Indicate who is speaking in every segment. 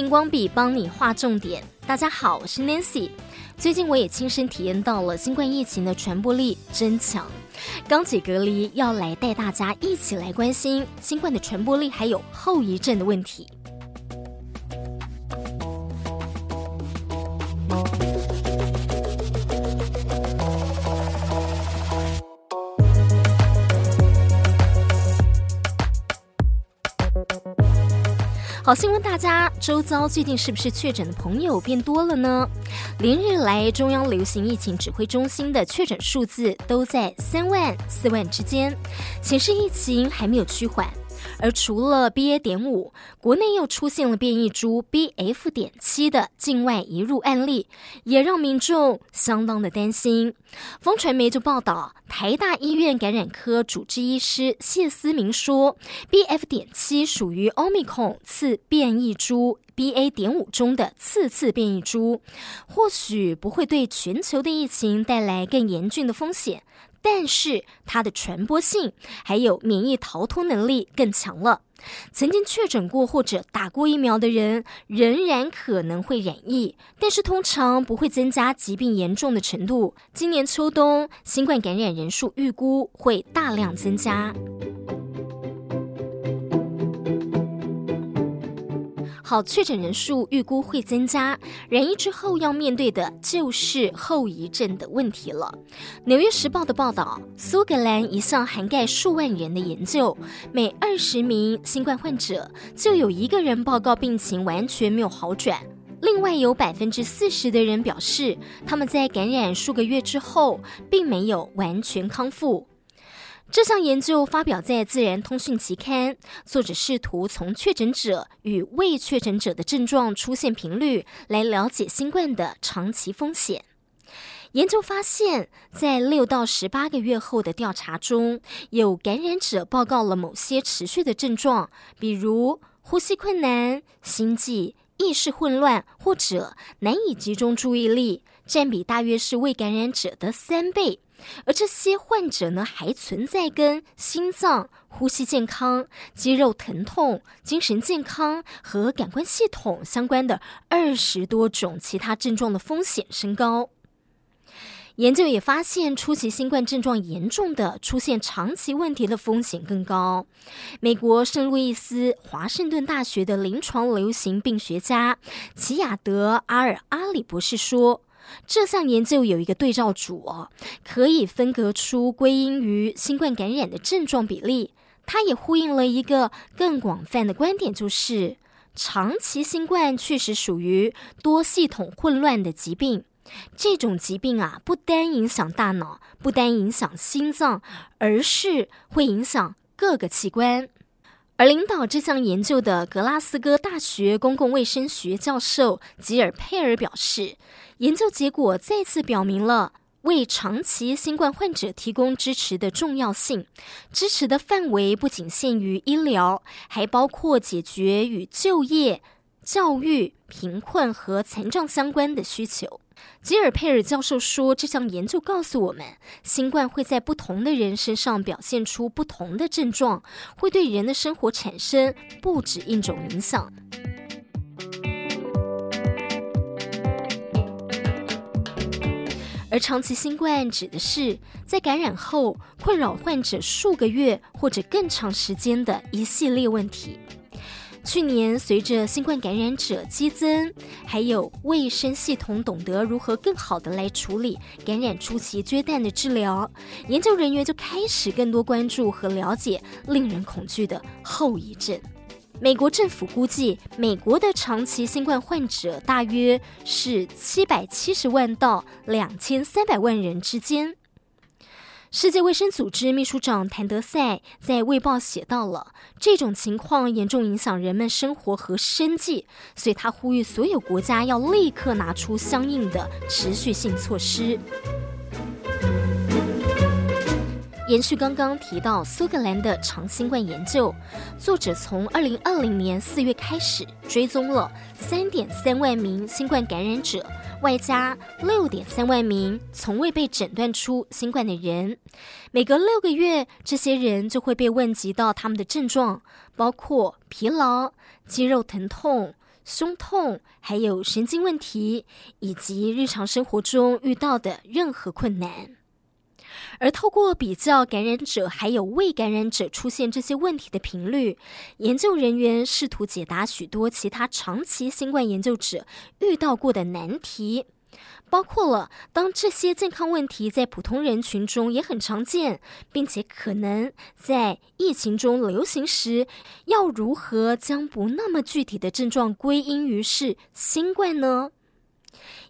Speaker 1: 荧光笔帮你画重点。大家好，我是 Nancy。最近我也亲身体验到了新冠疫情的传播力真强。刚解隔离，要来带大家一起来关心新冠的传播力还有后遗症的问题。好，先问大家，周遭最近是不是确诊的朋友变多了呢？连日来，中央流行疫情指挥中心的确诊数字都在三万、四万之间，显示疫情还没有趋缓。而除了 BA. 点五，国内又出现了变异株 BF. 点七的境外移入案例，也让民众相当的担心。风传媒就报道，台大医院感染科主治医师谢思明说，BF. 点七属于 Omicron 次变异株 BA. 点五中的次次变异株，或许不会对全球的疫情带来更严峻的风险。但是它的传播性还有免疫逃脱能力更强了。曾经确诊过或者打过疫苗的人，仍然可能会染疫，但是通常不会增加疾病严重的程度。今年秋冬，新冠感染人数预估会大量增加。好，确诊人数预估会增加，染疫之后要面对的就是后遗症的问题了。纽约时报的报道，苏格兰一项涵盖数万人的研究，每二十名新冠患者就有一个人报告病情完全没有好转，另外有百分之四十的人表示他们在感染数个月之后并没有完全康复。这项研究发表在《自然通讯》期刊，作者试图从确诊者与未确诊者的症状出现频率来了解新冠的长期风险。研究发现，在六到十八个月后的调查中，有感染者报告了某些持续的症状，比如呼吸困难、心悸、意识混乱或者难以集中注意力，占比大约是未感染者的三倍。而这些患者呢，还存在跟心脏、呼吸健康、肌肉疼痛、精神健康和感官系统相关的二十多种其他症状的风险升高。研究也发现，初期新冠症状严重的，出现长期问题的风险更高。美国圣路易斯华盛顿大学的临床流行病学家齐亚德阿尔阿里博士说。这项研究有一个对照组，可以分隔出归因于新冠感染的症状比例。它也呼应了一个更广泛的观点，就是长期新冠确实属于多系统混乱的疾病。这种疾病啊，不单影响大脑，不单影响心脏，而是会影响各个器官。而领导这项研究的格拉斯哥大学公共卫生学教授吉尔佩尔表示，研究结果再次表明了为长期新冠患者提供支持的重要性。支持的范围不仅限于医疗，还包括解决与就业、教育、贫困和残障相关的需求。吉尔佩尔教授说，这项研究告诉我们，新冠会在不同的人身上表现出不同的症状，会对人的生活产生不止一种影响。而长期新冠指的是在感染后困扰患者数个月或者更长时间的一系列问题。去年，随着新冠感染者激增，还有卫生系统懂得如何更好的来处理感染初期缺蛋的治疗，研究人员就开始更多关注和了解令人恐惧的后遗症。美国政府估计，美国的长期新冠患者大约是七百七十万到两千三百万人之间。世界卫生组织秘书长谭德赛在《卫报》写到了这种情况严重影响人们生活和生计，所以他呼吁所有国家要立刻拿出相应的持续性措施。延续刚刚提到苏格兰的长新冠研究，作者从二零二零年四月开始追踪了三点三万名新冠感染者，外加六点三万名从未被诊断出新冠的人。每隔六个月，这些人就会被问及到他们的症状，包括疲劳、肌肉疼痛、胸痛，还有神经问题，以及日常生活中遇到的任何困难。而透过比较感染者还有未感染者出现这些问题的频率，研究人员试图解答许多其他长期新冠研究者遇到过的难题。包括了，当这些健康问题在普通人群中也很常见，并且可能在疫情中流行时，要如何将不那么具体的症状归因于是新冠呢？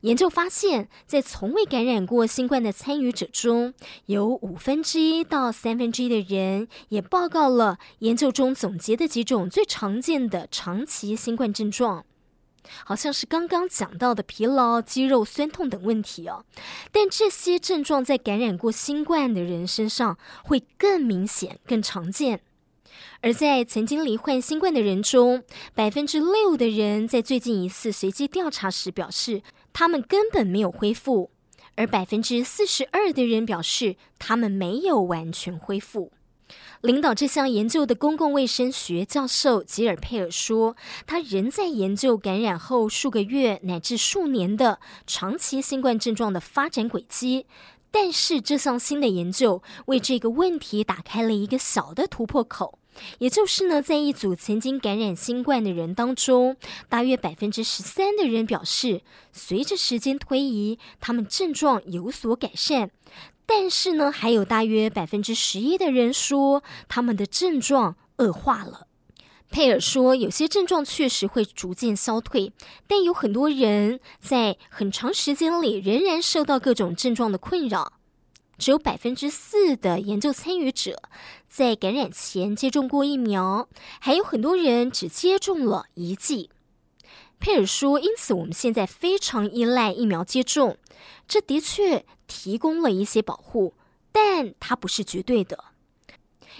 Speaker 1: 研究发现，在从未感染过新冠的参与者中，有五分之一到三分之一的人也报告了研究中总结的几种最常见的长期新冠症状。好像是刚刚讲到的疲劳、肌肉酸痛等问题哦，但这些症状在感染过新冠的人身上会更明显、更常见。而在曾经罹患新冠的人中，百分之六的人在最近一次随机调查时表示，他们根本没有恢复；而百分之四十二的人表示，他们没有完全恢复。领导这项研究的公共卫生学教授吉尔佩尔说：“他仍在研究感染后数个月乃至数年的长期新冠症状的发展轨迹，但是这项新的研究为这个问题打开了一个小的突破口，也就是呢，在一组曾经感染新冠的人当中，大约百分之十三的人表示，随着时间推移，他们症状有所改善。”但是呢，还有大约百分之十一的人说他们的症状恶化了。佩尔说，有些症状确实会逐渐消退，但有很多人在很长时间里仍然受到各种症状的困扰。只有百分之四的研究参与者在感染前接种过疫苗，还有很多人只接种了一剂。佩尔说，因此我们现在非常依赖疫苗接种，这的确。提供了一些保护，但它不是绝对的，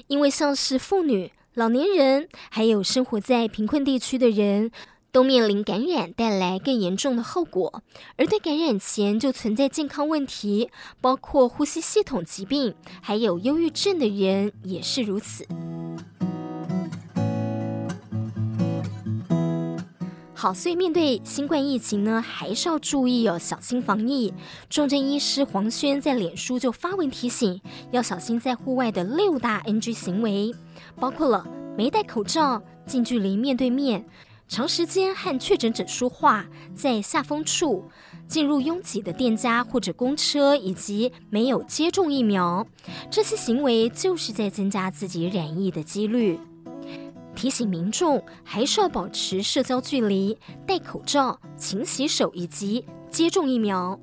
Speaker 1: 因为像是妇女、老年人，还有生活在贫困地区的人，都面临感染带来更严重的后果。而对感染前就存在健康问题，包括呼吸系统疾病，还有忧郁症的人也是如此。好，所以面对新冠疫情呢，还是要注意哦，小心防疫。重症医师黄轩在脸书就发文提醒，要小心在户外的六大 NG 行为，包括了没戴口罩、近距离面对面、长时间和确诊者说话、在下风处、进入拥挤的店家或者公车，以及没有接种疫苗。这些行为就是在增加自己染疫的几率。提醒民众还是要保持社交距离、戴口罩、勤洗手以及接种疫苗。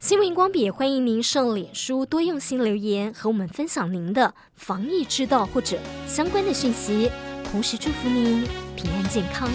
Speaker 1: 新闻荧光笔欢迎您上脸书多用心留言，和我们分享您的防疫之道或者相关的讯息。同时祝福您平安健康。